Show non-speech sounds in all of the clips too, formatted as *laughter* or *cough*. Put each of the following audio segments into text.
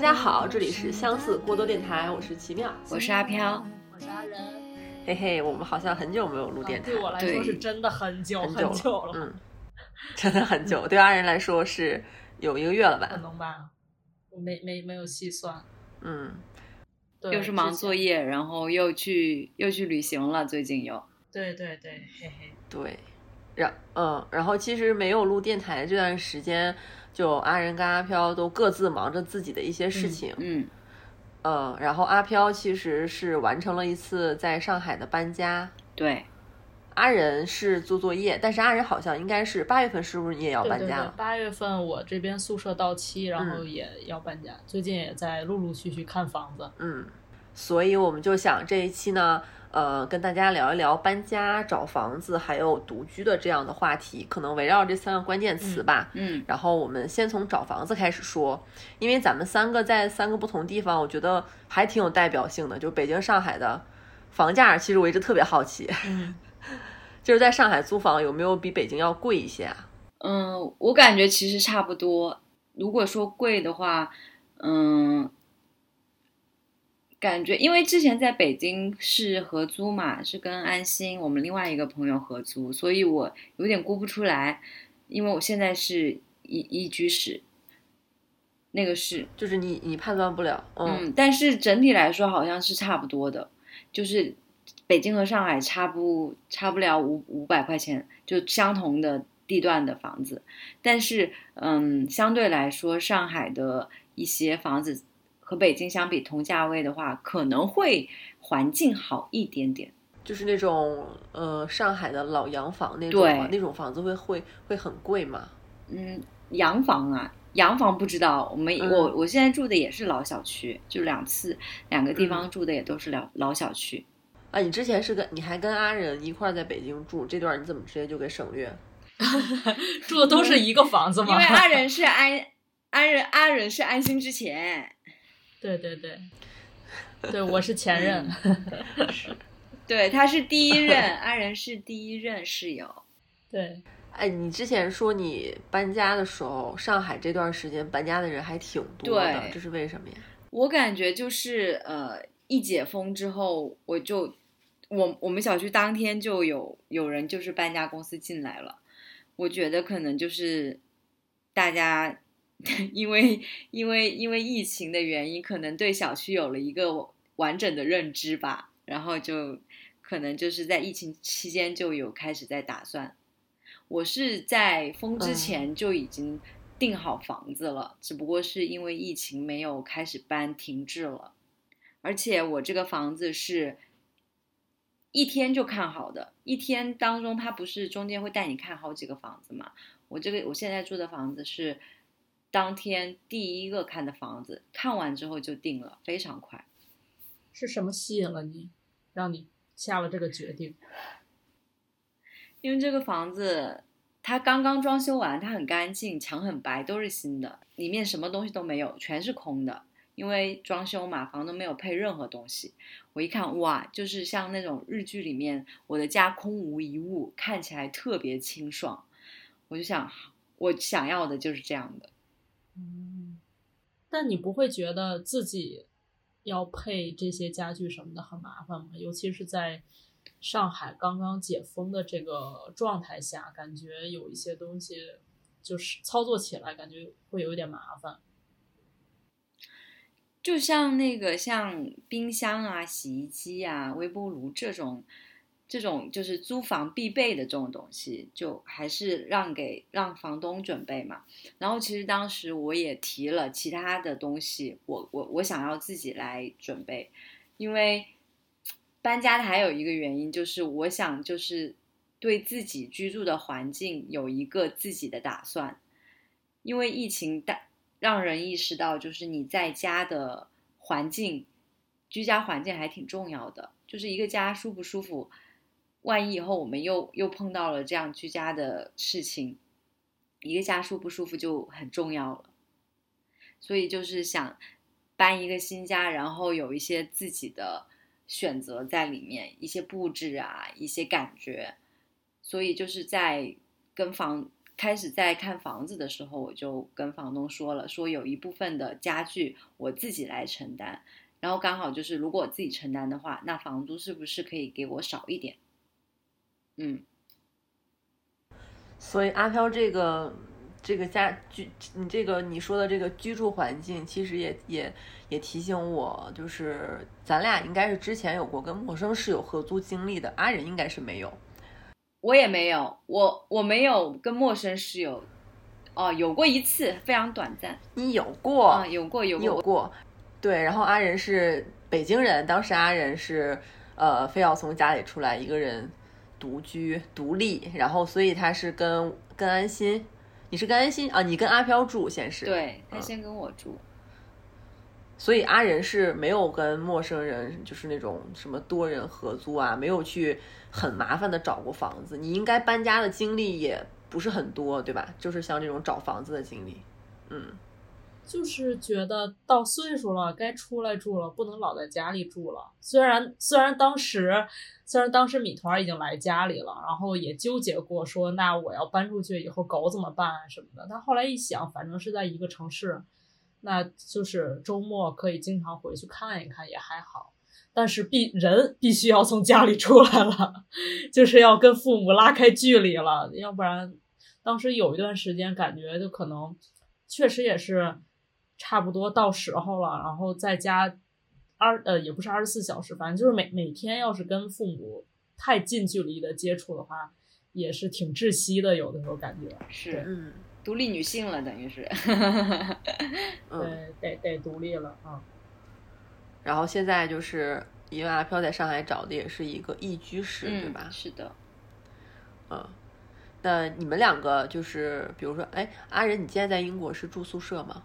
家好，这里是相似过多电台，我是奇妙，我是阿飘，我是阿仁。嘿嘿，我们好像很久没有录电台，对我来说是真的很久很久了，嗯，*laughs* 真的很久。对阿仁来说是有一个月了吧？可能吧，我没没没有细算。嗯，又是忙作业，然后又去又去旅行了，最近又。对对对，嘿嘿。对，然嗯，然后其实没有录电台这段时间。就阿仁跟阿飘都各自忙着自己的一些事情，嗯，嗯，然后阿飘其实是完成了一次在上海的搬家，对，阿仁是做作业，但是阿仁好像应该是八月份，是不是你也要搬家了？八月份我这边宿舍到期，然后也要搬家，最近也在陆陆续续看房子，嗯，所以我们就想这一期呢。呃，跟大家聊一聊搬家、找房子，还有独居的这样的话题，可能围绕这三个关键词吧。嗯，然后我们先从找房子开始说，因为咱们三个在三个不同地方，我觉得还挺有代表性的。就北京、上海的房价，其实我一直特别好奇，*laughs* 就是在上海租房有没有比北京要贵一些啊？嗯，我感觉其实差不多。如果说贵的话，嗯。感觉，因为之前在北京是合租嘛，是跟安心我们另外一个朋友合租，所以我有点估不出来，因为我现在是一一居室，那个是就是你你判断不了，嗯，但是整体来说好像是差不多的，就是北京和上海差不差不了五五百块钱，就相同的地段的房子，但是嗯，相对来说上海的一些房子。和北京相比，同价位的话，可能会环境好一点点。就是那种呃，上海的老洋房那种，那种房子会会会很贵吗？嗯，洋房啊，洋房不知道。我们我我现在住的也是老小区，就两次两个地方住的也都是老老小区。啊，你之前是跟你还跟阿仁一块在北京住，这段你怎么直接就给省略？*laughs* 住的都是一个房子吗？因为阿仁是安安仁阿仁是安心之前。对对对，对我是前任，*laughs* 对他是第一任，阿仁是第一任室友。对，哎，你之前说你搬家的时候，上海这段时间搬家的人还挺多的，这是为什么呀？我感觉就是呃，一解封之后，我就我我们小区当天就有有人就是搬家公司进来了，我觉得可能就是大家。因为因为因为疫情的原因，可能对小区有了一个完整的认知吧，然后就可能就是在疫情期间就有开始在打算。我是在封之前就已经订好房子了，只不过是因为疫情没有开始搬，停滞了。而且我这个房子是一天就看好的，一天当中他不是中间会带你看好几个房子嘛？我这个我现在住的房子是。当天第一个看的房子，看完之后就定了，非常快。是什么吸引了你，让你下了这个决定？*laughs* 因为这个房子它刚刚装修完，它很干净，墙很白，都是新的，里面什么东西都没有，全是空的。因为装修嘛，房东没有配任何东西。我一看，哇，就是像那种日剧里面，我的家空无一物，看起来特别清爽。我就想，我想要的就是这样的。嗯，但你不会觉得自己要配这些家具什么的很麻烦吗？尤其是在上海刚刚解封的这个状态下，感觉有一些东西就是操作起来感觉会有点麻烦。就像那个像冰箱啊、洗衣机啊、微波炉这种。这种就是租房必备的这种东西，就还是让给让房东准备嘛。然后其实当时我也提了其他的东西，我我我想要自己来准备，因为搬家的还有一个原因就是我想就是对自己居住的环境有一个自己的打算，因为疫情大让人意识到就是你在家的环境，居家环境还挺重要的，就是一个家舒不舒服。万一以后我们又又碰到了这样居家的事情，一个家舒不舒服就很重要了。所以就是想搬一个新家，然后有一些自己的选择在里面，一些布置啊，一些感觉。所以就是在跟房开始在看房子的时候，我就跟房东说了，说有一部分的家具我自己来承担，然后刚好就是如果我自己承担的话，那房租是不是可以给我少一点？嗯，所以阿飘这个这个家居，你这个你说的这个居住环境，其实也也也提醒我，就是咱俩应该是之前有过跟陌生室友合租经历的，阿仁应该是没有。我也没有，我我没有跟陌生室友，哦，有过一次，非常短暂。你有过？啊，有过，有过有过。对，然后阿仁是北京人，当时阿仁是呃，非要从家里出来一个人独居独立，然后所以他是跟跟安心，你是跟安心啊？你跟阿飘住先是？对，他先跟我住。所以阿仁是没有跟陌生人，就是那种什么多人合租啊，没有去很麻烦的找过房子。你应该搬家的经历也不是很多，对吧？就是像这种找房子的经历，嗯，就是觉得到岁数了，该出来住了，不能老在家里住了。虽然虽然当时虽然当时米团已经来家里了，然后也纠结过说，那我要搬出去以后狗怎么办什么的。但后来一想，反正是在一个城市。那就是周末可以经常回去看一看也还好，但是必人必须要从家里出来了，*laughs* 就是要跟父母拉开距离了，要不然，当时有一段时间感觉就可能，确实也是差不多到时候了，然后在家二呃也不是二十四小时，反正就是每每天要是跟父母太近距离的接触的话，也是挺窒息的，有的时候感觉是嗯。独立女性了，等于是，*laughs* 对，得得独立了啊。然后现在就是因为阿飘在上海找的也是一个一居室，对吧？是的。嗯，那你们两个就是，比如说，哎，阿仁，你现在在英国是住宿舍吗？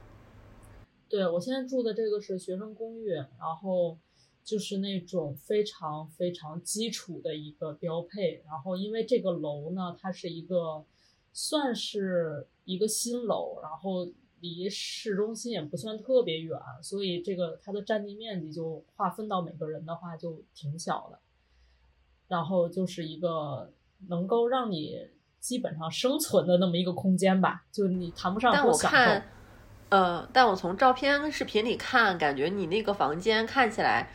对，我现在住的这个是学生公寓，然后就是那种非常非常基础的一个标配。然后因为这个楼呢，它是一个。算是一个新楼，然后离市中心也不算特别远，所以这个它的占地面积就划分到每个人的话就挺小的。然后就是一个能够让你基本上生存的那么一个空间吧，就你谈不上但我看，呃，但我从照片跟视频里看，感觉你那个房间看起来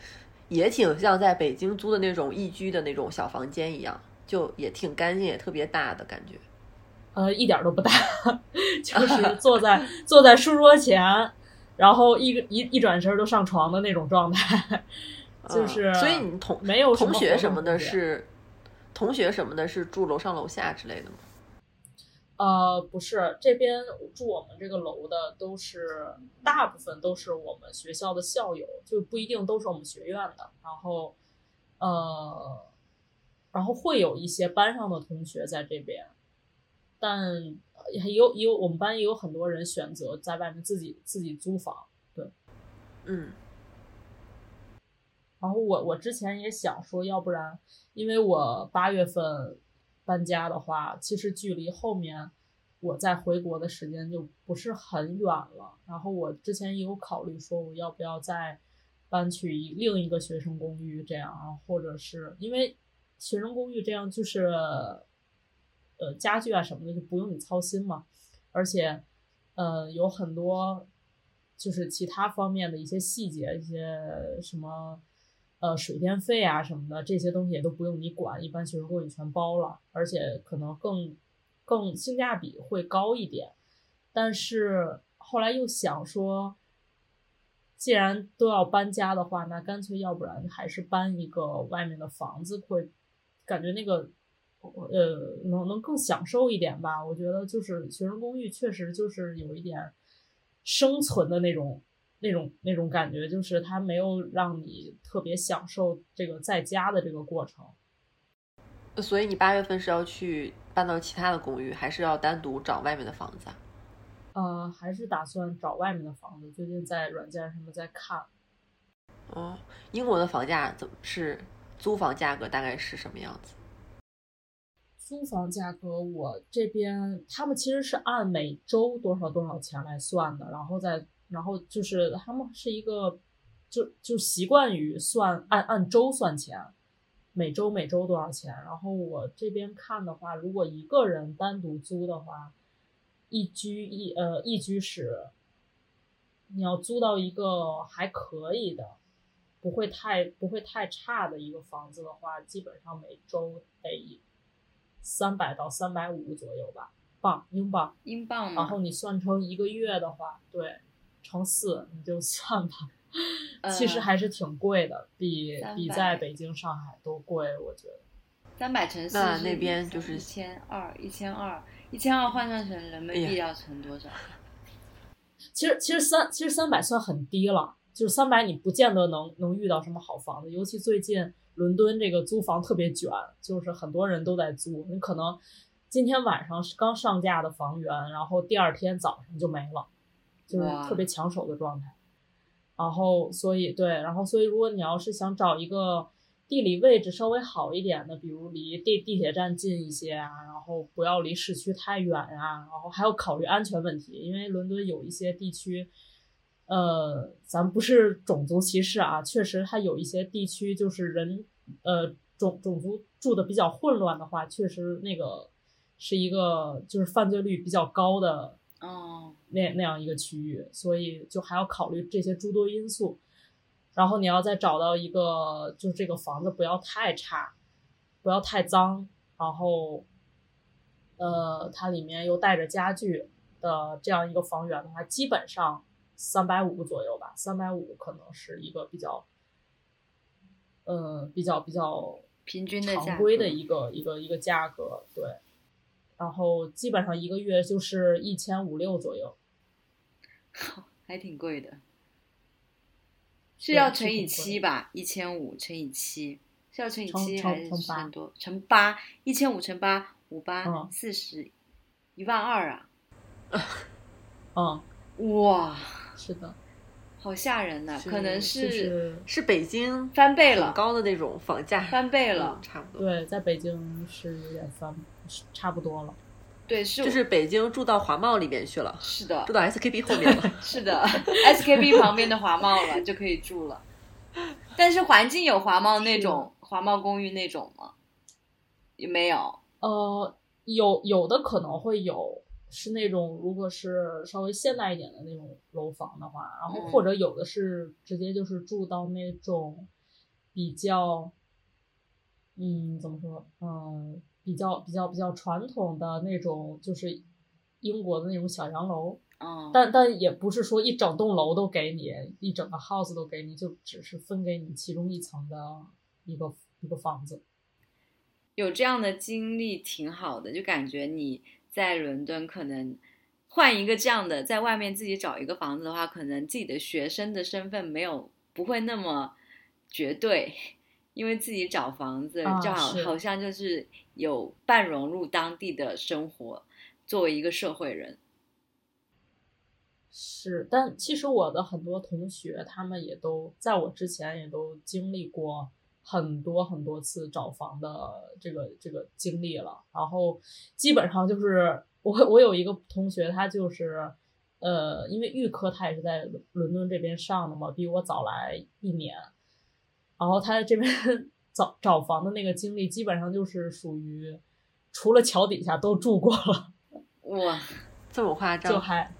也挺像在北京租的那种一居的那种小房间一样，就也挺干净，也特别大的感觉。呃，一点都不大，*laughs* 就 *laughs* 是坐在坐在书桌前，然后一个一一转身就上床的那种状态，*laughs* 就是。所以你同没有同学什么的是同学什么的是住楼上楼下之类的吗？呃，不是，这边住我们这个楼的都是大部分都是我们学校的校友，就不一定都是我们学院的。然后，呃，然后会有一些班上的同学在这边。但也有也有我们班也有很多人选择在外面自己自己租房，对，嗯。然后我我之前也想说，要不然，因为我八月份搬家的话，其实距离后面我再回国的时间就不是很远了。然后我之前也有考虑说，我要不要再搬去另一个学生公寓这样，或者是因为学生公寓这样就是。呃，家具啊什么的就不用你操心嘛，而且，呃，有很多就是其他方面的一些细节，一些什么，呃，水电费啊什么的这些东西也都不用你管，一般学生公寓全包了，而且可能更更性价比会高一点。但是后来又想说，既然都要搬家的话，那干脆要不然还是搬一个外面的房子，会感觉那个。呃，能能更享受一点吧？我觉得就是学生公寓确实就是有一点生存的那种、那种、那种感觉，就是它没有让你特别享受这个在家的这个过程。所以你八月份是要去搬到其他的公寓，还是要单独找外面的房子啊？呃，还是打算找外面的房子。最近在软件上面在看。哦，英国的房价怎么是租房价格大概是什么样子？租房价格，我这边他们其实是按每周多少多少钱来算的，然后再然后就是他们是一个就就习惯于算按按周算钱，每周每周多少钱。然后我这边看的话，如果一个人单独租的话，一居一呃一居室，你要租到一个还可以的，不会太不会太差的一个房子的话，基本上每周得三百到三百五左右吧，镑英镑。英镑？然后你算成一个月的话，对，乘四你就算吧，其实呃还是挺贵的，比比300在北京、上海都贵，我觉得。三百乘四那那边就是一千二，一千二，一千二换算成人民币要乘多少？*laughs* 其实其实三其实三百算很低了，就是三百你不见得能能遇到什么好房子，尤其最近伦敦这个租房特别卷，就是很多人都在租，你可能今天晚上是刚上架的房源，然后第二天早上就没了，就是特别抢手的状态。然后所以对，然后所以如果你要是想找一个地理位置稍微好一点的，比如离地地铁站近一些啊，然后不要离市区太远啊，然后还要考虑安全问题，因为伦敦有一些地区，呃，咱不是种族歧视啊，确实它有一些地区就是人呃种种族住的比较混乱的话，确实那个是一个就是犯罪率比较高的哦，那那样一个区域，所以就还要考虑这些诸多因素。然后你要再找到一个，就是这个房子不要太差，不要太脏，然后，呃，它里面又带着家具的这样一个房源的话，基本上三百五左右吧，三百五可能是一个比较，呃，比较比较平均的常规的一个一个一个价格，对。然后基本上一个月就是一千五六左右，*laughs* 还挺贵的，是要乘以七吧？一千五乘以七是要乘以七还是乘乘八乘多？乘八，一千五乘八，五八嗯四十，一万二啊！*laughs* 嗯，哇，是的，好吓人呐、是可能就是是北京翻倍了，高的那种房价，翻倍了嗯，差不多。对，在北京是有点翻，是差不多了。对，是就是北京住到华贸里面去了，是的住，到 SKP 后面了。*laughs* 是的，SKP 旁边的华贸了，就可以住了。但是环境有华贸那种华贸公寓那种吗？也没有。呃，有有的可能会有，是那种如果是稍微现代一点的那种楼房的话，然后嗯或者有的是直接就是住到那种比较，嗯，怎么说，嗯，比较比较比较传统的那种，就是英国的那种小洋楼，嗯，但但也不是说一整栋楼都给你，一整个 house 都给你，就只是分给你其中一层的一个一个房子。有这样的经历挺好的，就感觉你在伦敦可能换一个这样的，在外面自己找一个房子的话，可能自己的学生的身份没有不会那么绝对，因为自己找房子啊就好、好像就是有半融入当地的生活，作为一个社会人。是，但其实我的很多同学，他们也都在我之前也都经历过很多很多次找房的这个这个经历了。然后基本上就是我我有一个同学，他就是呃，因为预科他也是在伦伦敦这边上的嘛，比我早来一年。然后他在这边 *laughs* 找找房的那个经历，基本上就是属于除了桥底下都住过了。*laughs* 哇，这么夸张？就还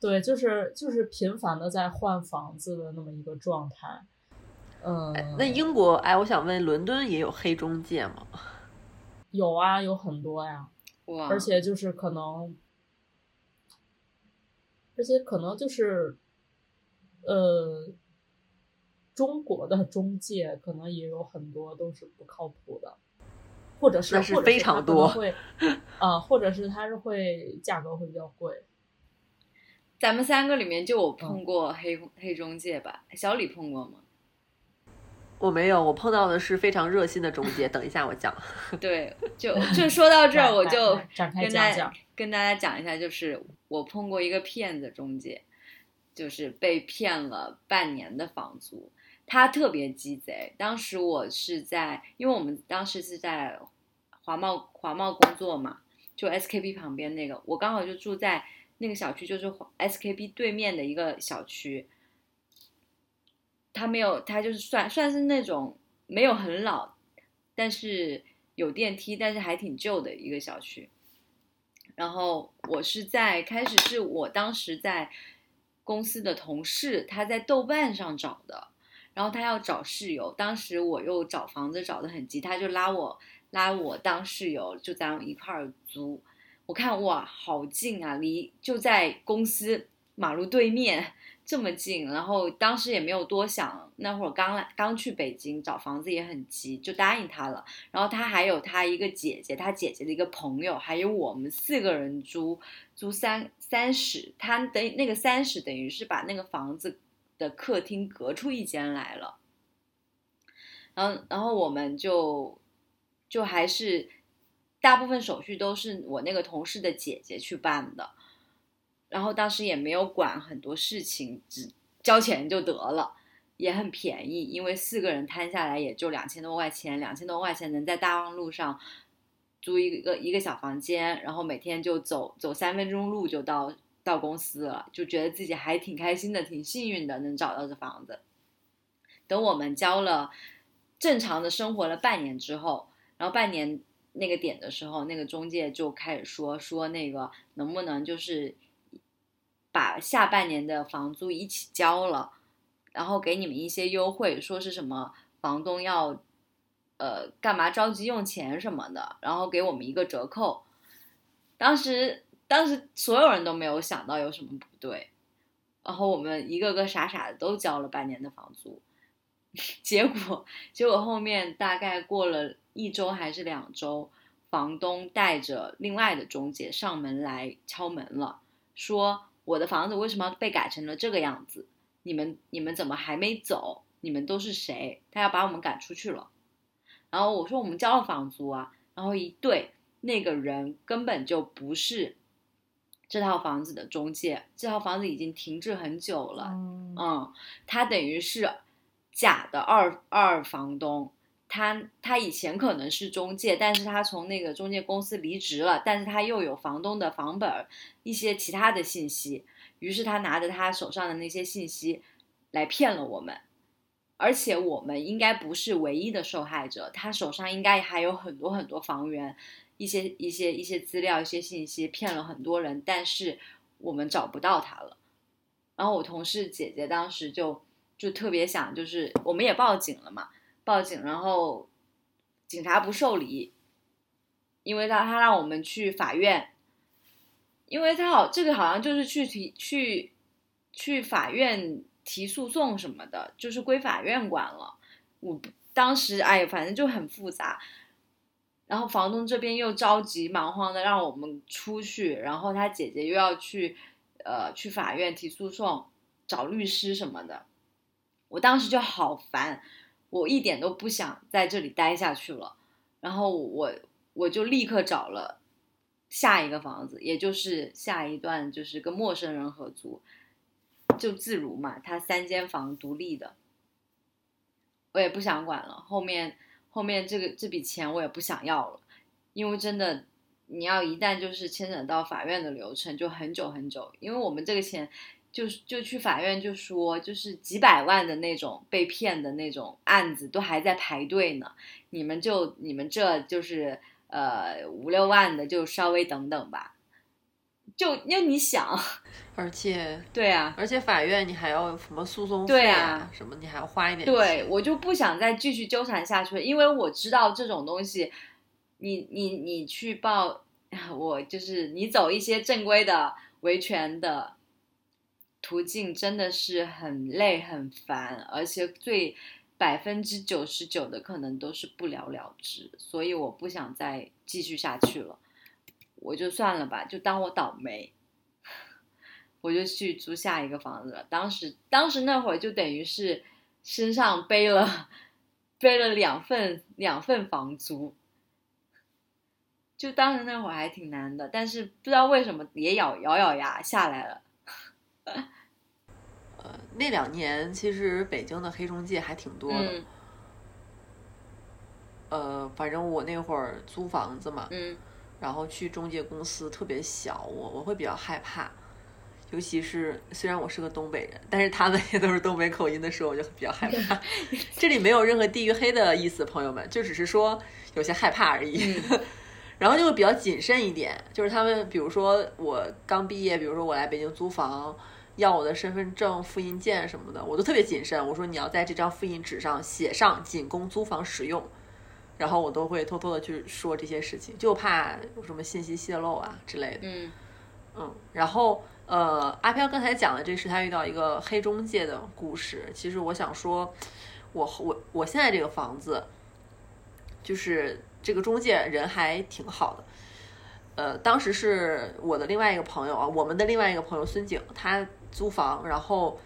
对，就是就是频繁的在换房子的那么一个状态。嗯，哎那英国，哎，我想问，伦敦也有黑中介吗？有啊，有很多呀，哇，而且就是可能，而且可能就是，呃，中国的中介可能也有很多都是不靠谱的，或者是是或者非常它可能多会，*laughs* 啊、或者是它是会价格会比较贵。咱们三个里面就我嗯碰过黑、黑中介吧？小李碰过吗？我没有，我碰到的是非常热心的中介。等一下我讲。*laughs* 对，就就说到这儿，我就展开。跟大家讲一下，就是我碰过一个骗子中介，就是被骗了半年的房租。他特别鸡贼，当时我是在，因为我们当时是在华贸华贸工作嘛，就 SKP 旁边那个，我刚好就住在那个小区，就是 SKP 对面的一个小区。他没有，他就是算算是那种没有很老，但是有电梯，但是还挺旧的一个小区。然后我是在开始是我当时在公司的同事，他在豆瓣上找的，然后他要找室友，当时我又找房子找得很急，他就拉我拉我当室友，就咱们一块儿租。我看哇，好近啊，离就在公司马路对面。这么近，然后当时也没有多想，那会儿刚来刚去北京找房子也很急，就答应他了。然后他还有他一个姐姐，他姐姐的一个朋友，还有我们四个人租租三三室，他等于那个三室等于是把那个房子的客厅隔出一间来了。然后然后我们就就还是大部分手续都是我那个同事的姐姐去办的。然后当时也没有管很多事情，只交钱就得了，也很便宜，因为四个人摊下来也就两千多块钱，两千多块钱能在大望路上租一个一个小房间，然后每天就走走三分钟路就到到公司了，就觉得自己还挺开心的，挺幸运的能找到这房子。等我们交了正常的生活了半年之后，然后半年那个点的时候，那个中介就开始说说那个能不能就是。把下半年的房租一起交了，然后给你们一些优惠，说是什么房东要，呃，干嘛着急用钱什么的，然后给我们一个折扣。当时，当时所有人都没有想到有什么不对，然后我们一个个傻傻的都交了半年的房租，*laughs* 结果，结果后面大概过了一周还是两周，房东带着另外的中介上门来敲门了，说。我的房子为什么被改成了这个样子？你们你们怎么还没走？你们都是谁？他要把我们赶出去了。然后我说我们交了房租啊。然后一对那个人根本就不是这套房子的中介，这套房子已经停滞很久了。嗯，他等于是假的二二房东。他他以前可能是中介，但是他从那个中介公司离职了，但是他又有房东的房本，一些其他的信息，于是他拿着他手上的那些信息来骗了我们，而且我们应该不是唯一的受害者，他手上应该还有很多很多房源，一些一些一些资料、一些信息骗了很多人，但是我们找不到他了。然后我同事姐姐当时就就特别想，就是我们也报警了嘛。报警，然后警察不受理，因为他他让我们去法院，因为他好这个好像就是去提去去法院提诉讼什么的，就是归法院管了。我当时哎，反正就很复杂，然后房东这边又着急忙慌的让我们出去，然后他姐姐又要去呃去法院提诉讼，找律师什么的，我当时就好烦。我一点都不想在这里待下去了，然后我我就立刻找了下一个房子，也就是下一段就是跟陌生人合租，就自如嘛，他三间房独立的，我也不想管了。后面后面这个这笔钱我也不想要了，因为真的你要一旦就是牵扯到法院的流程，就很久很久，因为我们这个钱。就就去法院就说，就是几百万的那种被骗的那种案子都还在排队呢。你们就你们这就是呃五六万的，就稍微等等吧。就因为你想，*laughs* 而且对啊，而且法院你还要什么诉讼费啊什么，你还要花一点钱。对，我就不想再继续纠缠下去了，因为我知道这种东西，你你你去报，*laughs* 我就是你走一些正规的维权的。途径真的是很累很烦，而且最百分之九十九的可能都是不了了之，所以我不想再继续下去了，我就算了吧，就当我倒霉，*laughs* 我就去租下一个房子了。当时当时那会儿就等于是身上背了背了两份两份房租，就当时那会儿还挺难的，但是不知道为什么也咬咬咬牙下来了。呃，那两年其实北京的黑中介还挺多的。呃，反正我那会儿租房子嘛，嗯，然后去中介公司特别小，我我会比较害怕，尤其是虽然我是个东北人，但是他们也都是东北口音的时候，我就比较害怕。*laughs* 这里没有任何地域黑的意思，朋友们，就只是说有些害怕而已。*laughs* 然后就会比较谨慎一点，就是他们比如说我刚毕业，比如说我来北京租房，要我的身份证复印件什么的，我都特别谨慎。我说你要在这张复印纸上写上仅供租房使用，然后我都会偷偷的去说这些事情，就怕有什么信息泄露啊之类的。嗯嗯，然后呃，阿飘刚才讲的这是他遇到一个黑中介的故事。其实我想说，我我我现在这个房子，就是这个中介人还挺好的。呃，当时是我的另外一个朋友啊，我们的另外一个朋友孙景，他租房，然后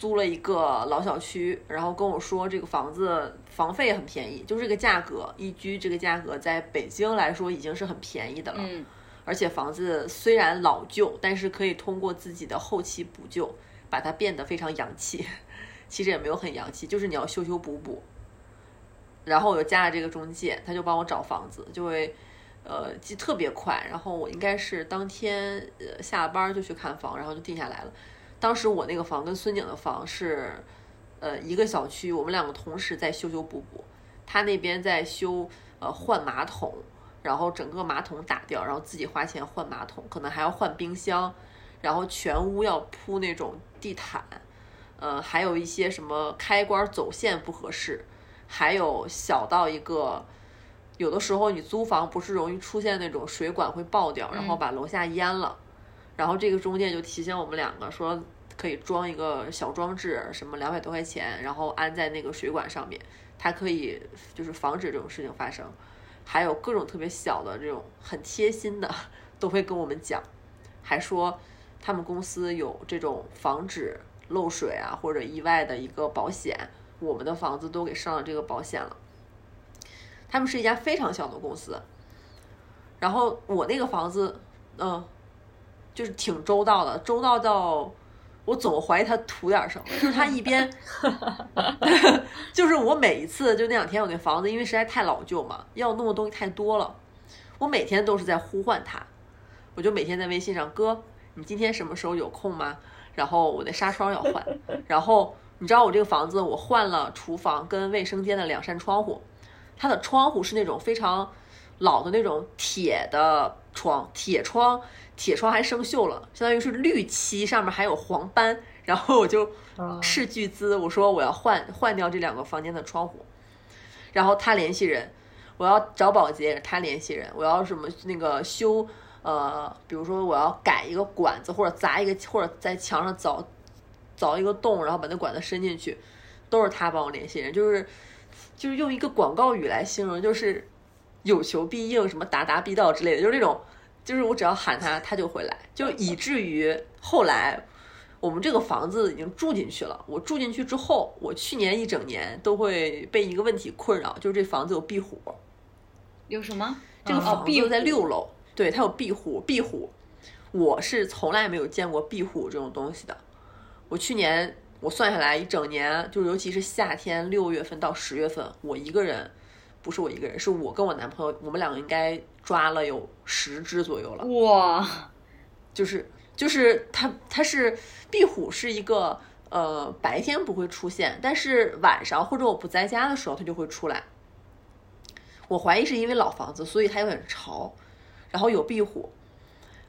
租了一个老小区，然后跟我说这个房子房费很便宜，就这个价格，一居这个价格在北京来说已经是很便宜的了。嗯而且房子虽然老旧，但是可以通过自己的后期补救，把它变得非常洋气。*laughs* 其实也没有很洋气，就是你要修修补补。然后我就加了这个中介，他就帮我找房子，就会呃记特别快。然后我应该是当天呃下了班就去看房，然后就定下来了。当时我那个房跟孙景的房是呃一个小区，我们两个同时在修修补补。他那边在修呃换马桶，然后整个马桶打掉，然后自己花钱换马桶，可能还要换冰箱，然后全屋要铺那种地毯，呃，还有一些什么开关走线不合适，还有小到一个，有的时候你租房不是容易出现那种水管会爆掉，然后把楼下淹了，然后这个中介就提醒我们两个说可以装一个小装置，什么两百多块钱，然后安在那个水管上面，它可以就是防止这种事情发生。还有各种特别小的这种很贴心的，都会跟我们讲，还说他们公司有这种防止漏水啊或者意外的一个保险，我们的房子都给上了这个保险了。他们是一家非常小的公司，然后我那个房子，嗯，就是挺周到的，周到到我总怀疑他图点什么，就是他一边 *laughs* *laughs* 就是我每一次就那两天我那房子因为实在太老旧嘛，要弄的东西太多了，我每天都是在呼唤他，我就每天在微信上，哥，你今天什么时候有空吗？然后我的纱窗要换，*laughs* 然后你知道我这个房子我换了厨房跟卫生间的两扇窗户，它的窗户是那种非常老的那种铁的窗，铁窗，铁窗还生锈了，相当于是绿漆，上面还有黄斑。然后我就斥巨资，我说我要换换掉这两个房间的窗户，然后他联系人，我要找保洁，他联系人，我要什么那个修，呃，比如说我要改一个管子，或者砸一个，或者在墙上凿凿一个洞，然后把那管子伸进去，都是他帮我联系人，就是就是用一个广告语来形容，就是有求必应，什么达达必到之类的，就是那种，就是我只要喊他，他就会来，就以至于后来我们这个房子已经住进去了。我住进去之后，我去年一整年都会被一个问题困扰，就是这房子有壁虎。有什么？这个房子在虎六楼，对，它有壁虎，壁虎，我是从来没有见过壁虎这种东西的。我去年我算下来一整年，就尤其是夏天六月份到十月份，我一个人，不是我一个人，是我跟我男朋友，我们两个应该抓了有十只左右了。哇，就是就是它它是壁虎是一个呃白天不会出现，但是晚上或者我不在家的时候它就会出来。我怀疑是因为老房子，所以它有点潮，然后有壁虎，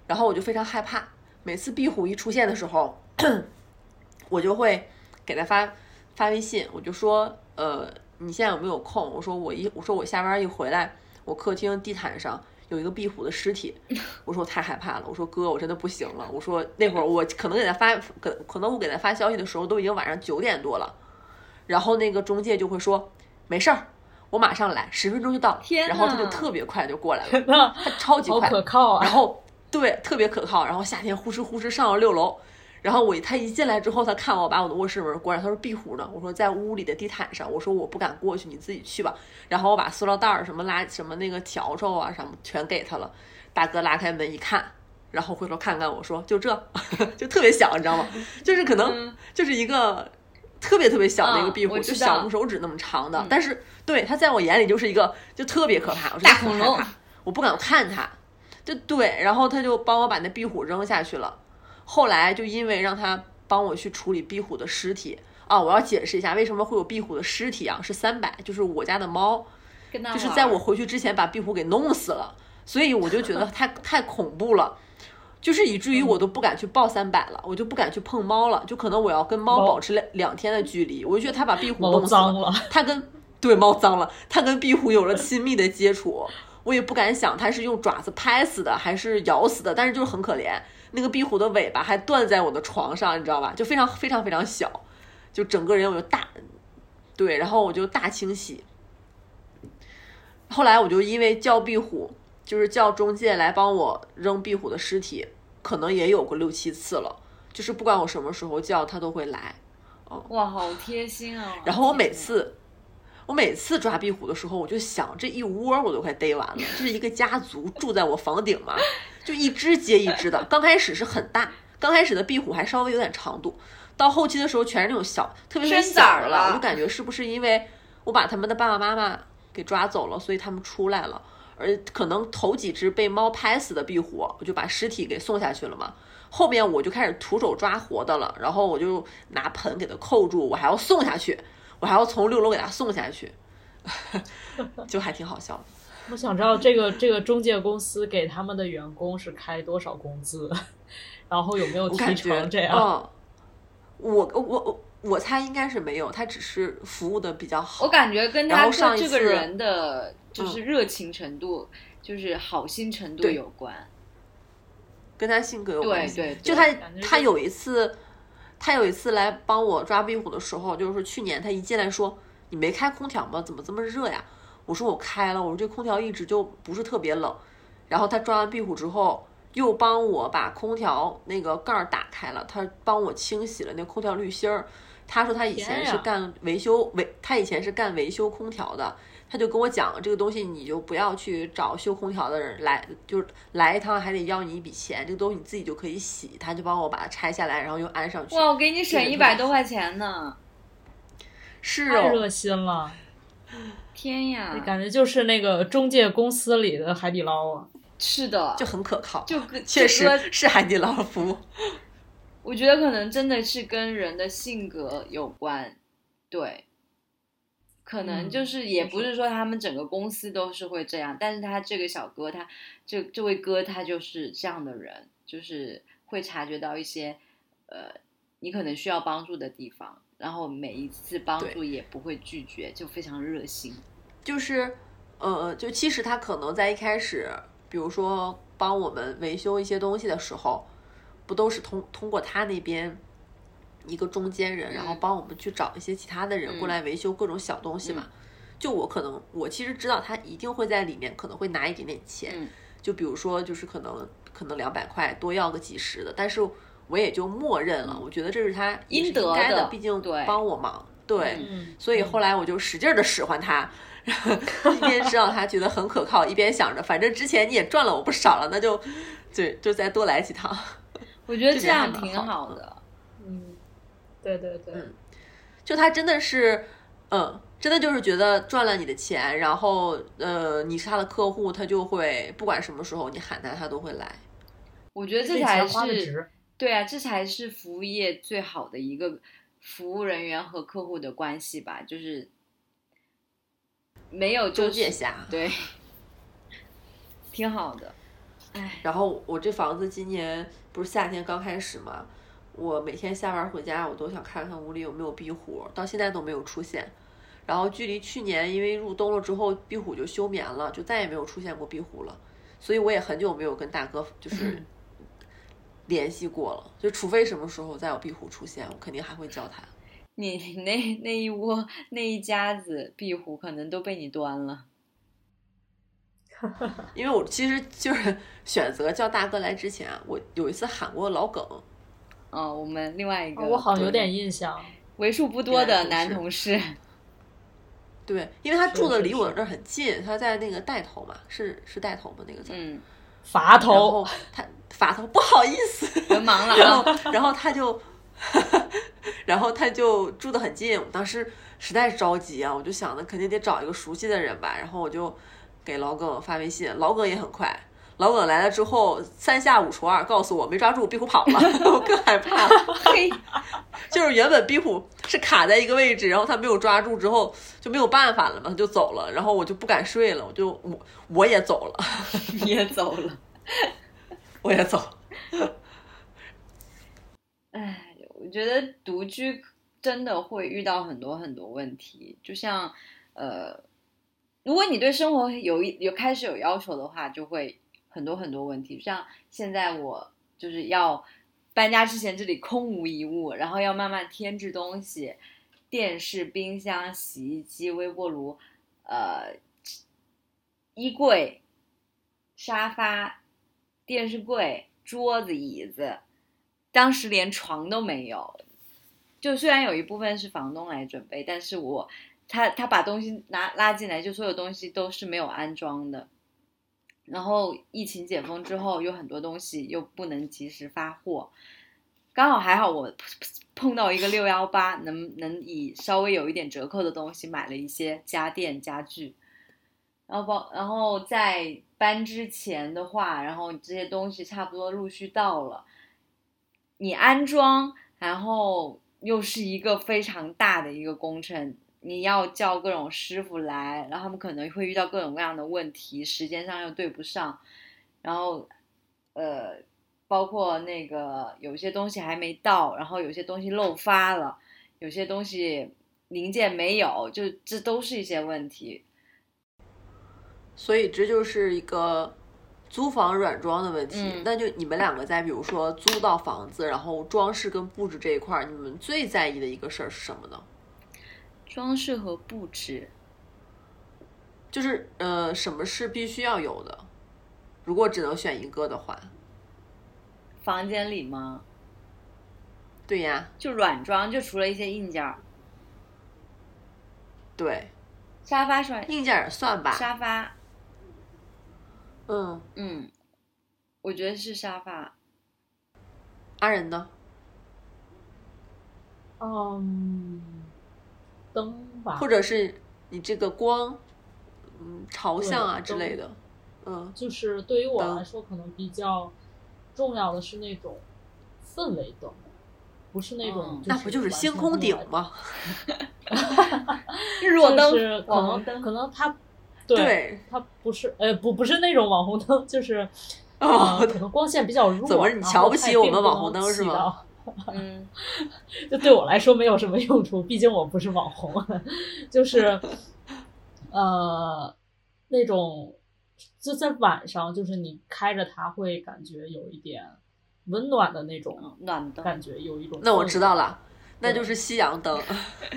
然后我就非常害怕。每次壁虎一出现的时候，*coughs* 我就会给他发发微信，我就说，呃，你现在有没有空？我说我一我说我下班一回来，我客厅地毯上有一个壁虎的尸体，*laughs* 我说我太害怕了，我说哥，我真的不行了，我说那会儿我可能给他发，可可能我给他发消息的时候都已经晚上九点多了，然后那个中介就会说没事儿，我马上来，十分钟就到，天然后他就特别快就过来了，他超级好快，可靠啊！然后对，特别可靠。然后夏天呼哧呼哧上了六楼，然后我他一进来之后，他看我把我的卧室门关上，他说壁虎呢？我说在屋里的地毯上。我说我不敢过去，你自己去吧。然后我把塑料袋儿、什么拉什么那个笤帚啊什么全给他了。大哥拉开门一看，然后回头看看我说就这，*laughs* 就特别小，你知道吗？就是可能就是一个。特别特别小的一个嗯壁虎，就小拇手指那么长的，但是对他在我眼里就是一个就特别可怕，大恐龙我不敢看它。就对，然后他就帮我把那壁虎扔下去了。后来就因为让他帮我去处理壁虎的尸体。啊，我要解释一下为什么会有壁虎的尸体啊，是三百，就是我家的猫，就是在我回去之前把壁虎给弄死了，所以我就觉得太 *laughs* 太恐怖了。就是以至于我都不敢去抱三百了，我就不敢去碰猫了，就可能我要跟猫保持两两天的距离。我就觉得它把壁虎弄死了，它跟对猫脏了，它跟壁虎有了亲密的接触，我也不敢想它是用爪子拍死的还是咬死的，但是就是很可怜，那个壁虎的尾巴还断在我的床上，你知道吧？就非常非常非常小，就整个人我就大，对，然后我就大清洗。后来我就因为叫壁虎。就是叫中介来帮我扔壁虎的尸体，可能也有个六七次了。就是不管我什么时候叫，它都会来。哦，哇，好贴心啊！然后我每次，我每次抓壁虎的时候，我就想这一窝我都快逮完了。这是一个家族住在我房顶嘛，就一只接一只的。刚开始是很大，刚开始的壁虎还稍微有点长度，到后期的时候全是那种小，特别是小了，我就感觉是不是因为我把他们的爸爸妈妈给抓走了，所以他们出来了。而可能头几只被猫拍死的壁虎，我就把尸体给送下去了嘛。后面我就开始徒手抓活的了，然后我就拿盆给它扣住，我还要送下去，我还要从六楼给他送下去，*laughs* 就还挺好笑的。我想知道这个这个中介公司给他们的员工是开多少工资，*laughs* 然后有没有提成这样？嗯，我我我我猜应该是没有，他只是服务的比较好。我感觉跟他这个人的。就是热情程度，就是好心程度有关，跟他性格有关系。对对，就他他有一次，他有一次来帮我抓壁虎的时候，就是去年他一进来说：“你没开空调吗？怎么这么热呀？”我说：“我开了。”我说：“这空调一直就不是特别冷。”然后他抓完壁虎之后，又帮我把空调那个盖儿打开了，他帮我清洗了那空调滤芯儿。他说他以前是干维修维，他以前是干维修空调的。他就跟我讲，这个东西你就不要去找修空调的人来，就是来一趟还得要你一笔钱。这个东西你自己就可以洗，他就帮我把它拆下来，然后又安上去。哇，我给你省一百多块钱呢！是太热心了，*laughs* 天呀！感觉就是那个中介公司里的海底捞啊。是的，就很可靠，就确实是海底捞服务。我觉得可能真的是跟人的性格有关，对。可能就是也不是说他们整个公司都是会这样，但是他这个小哥，他这这位哥他就是这样的人，就是会察觉到一些呃你可能需要帮助的地方，然后每一次帮助也不会拒绝，就非常热心。就是呃，就其实他可能在一开始，比如说帮我们维修一些东西的时候，不都是通通过他那边。一个中间人，然后帮我们去找一些其他的人过来维修各种小东西嘛。就我可能，我其实知道他一定会在里面可能会拿一点点钱，就比如说就是可能可能两百块多要个几十的，但是我也就默认了。我觉得这是他应得的，毕竟帮我忙。对，所以后来我就使劲的使唤他，然后一边知道他觉得很可靠，一边想着反正之前你也赚了我不少了，那就对，就再多来几趟。我觉得这样挺好的。对对对，嗯，就他真的是，嗯，真的就是觉得赚了你的钱，然后呃，你是他的客户，他就会不管什么时候你喊他，他都会来。我觉得这才是对啊，这才是服务业最好的一个服务人员和客户的关系吧，就是没有中介侠，对，挺好的。哎，然后我这房子今年不是夏天刚开始嘛。我每天下班回家，我都想看看屋里有没有壁虎，到现在都没有出现。然后距离去年因为入冬了之后，壁虎就休眠了，就再也没有出现过壁虎了。所以我也很久没有跟大哥就是 *laughs* 联系过了。就除非什么时候再有壁虎出现，我肯定还会叫他。你那那一窝那一家子壁虎可能都被你端了。*laughs* 因为我其实就是选择叫大哥来之前，我有一次喊过老耿。哦，我们另外一个，我好像有点印象，为数不多的男同事。对，因为他住的离我这儿很近，他在那个带头嘛，是是带头吗？那个字？嗯，伐头。他伐头，不好意思，*laughs* 人忙了。然后，*laughs* 然后他就，然后他就住的很近。我当时实在是着急啊，我就想着肯定得找一个熟悉的人吧。然后我就给老耿发微信，老耿也很快。老耿来了之后，三下五除二告诉我没抓住，壁虎跑了，*laughs* 我更害怕了。嘿，*laughs* 就是原本壁虎是卡在一个位置，然后他没有抓住之后就没有办法了嘛，他就走了，然后我就不敢睡了，我就我我也走了，*laughs* 你也走了。我也走。哎，我觉得独居真的会遇到很多很多问题，就像呃，如果你对生活有一有开始有要求的话，就会很多很多问题。像现在我就是要搬家之前这里空无一物，然后要慢慢添置东西，电视、冰箱、洗衣机、微波炉，呃，衣柜、沙发、电视柜、桌子、椅子。当时连床都没有，就虽然有一部分是房东来准备，但是我他他把东西拿拉进来，就所有东西都是没有安装的。然后疫情解封之后，有很多东西又不能及时发货，刚好还好我碰到一个六幺八，能能以稍微有一点折扣的东西买了一些家电家具。然后包然后在搬之前的话，然后这些东西差不多陆续到了。你安装，然后又是一个非常大的一个工程，你要叫各种师傅来，然后他们可能会遇到各种各样的问题，时间上又对不上，然后，呃，包括那个有些东西还没到，然后有些东西漏发了，有些东西零件没有，就这都是一些问题。所以这就是一个。租房软装的问题，那就你们两个在比如说租到房子，然后装饰跟布置这一块，你们最在意的一个事儿是什么呢？装饰和布置，就是呃，什么是必须要有的？如果只能选一个的话，房间里吗？对呀，就软装，就除了一些硬件儿。对，沙发算硬件也算吧，沙发。嗯嗯，我觉得是沙发。阿仁呢？嗯，灯吧，或者是你这个光，嗯，朝向啊之类的。嗯，就是对于我来说，可能比较重要的是那种氛围灯，不是那种。那不就是星空顶吗？*laughs* 日落灯，可能可能它。对，它不是，呃，不，不是那种网红灯，就是呃，可能光线比较弱。怎么你瞧不起我们网红灯是吗？嗯，*laughs* 就对我来说没有什么用处，毕竟我不是网红。就是呃，那种就在晚上，就是你开着它会感觉有一点温暖的那种暖的感觉，有一种。那我知道了，那就是夕阳灯。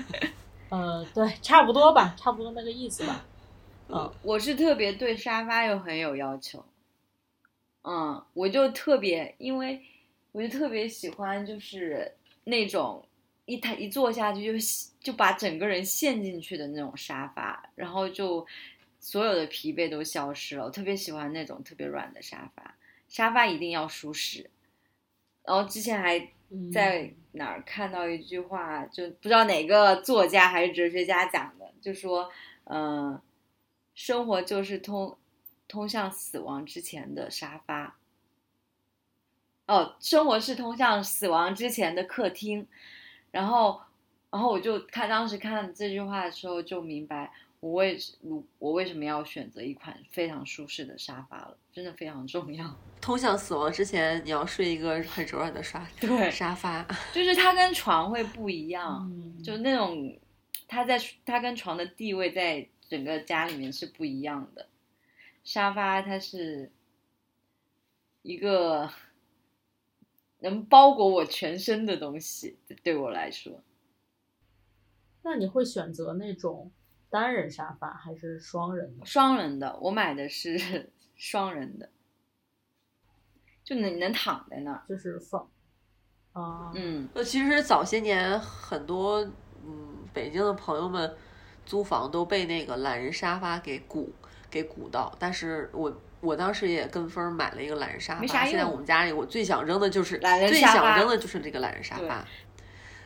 *laughs* 呃，对，差不多吧，差不多那个意思吧。嗯，我是特别对沙发又很有要求，嗯，我就特别，因为我就特别喜欢，就是那种一躺一坐下去就就把整个人陷进去的那种沙发，然后就所有的疲惫都消失了。我特别喜欢那种特别软的沙发，沙发一定要舒适。然后之前还在哪儿看到一句话，就不知道哪个作家还是哲学家讲的，就说，嗯。生活就是通，通向死亡之前的沙发。哦，生活是通向死亡之前的客厅。然后，然后我就看当时看这句话的时候，就明白我为如我为什么要选择一款非常舒适的沙发了，真的非常重要。通向死亡之前，你要睡一个很柔软的沙 *laughs* 对沙发，就是它跟床会不一样，就那种它在它跟床的地位在。整个家里面是不一样的，沙发它是一个能包裹我全身的东西，对我来说。那你会选择那种单人沙发还是双人的？双人的，我买的是 *laughs* 双人的，就能能躺在那儿，就是放。啊，嗯，那，其实早些年很多嗯北京的朋友们。租房都被那个懒人沙发给鼓给鼓到，但是我我当时也跟风买了一个懒人沙发。现在我们家里我最想扔的就是最想扔的就是这个懒人沙发，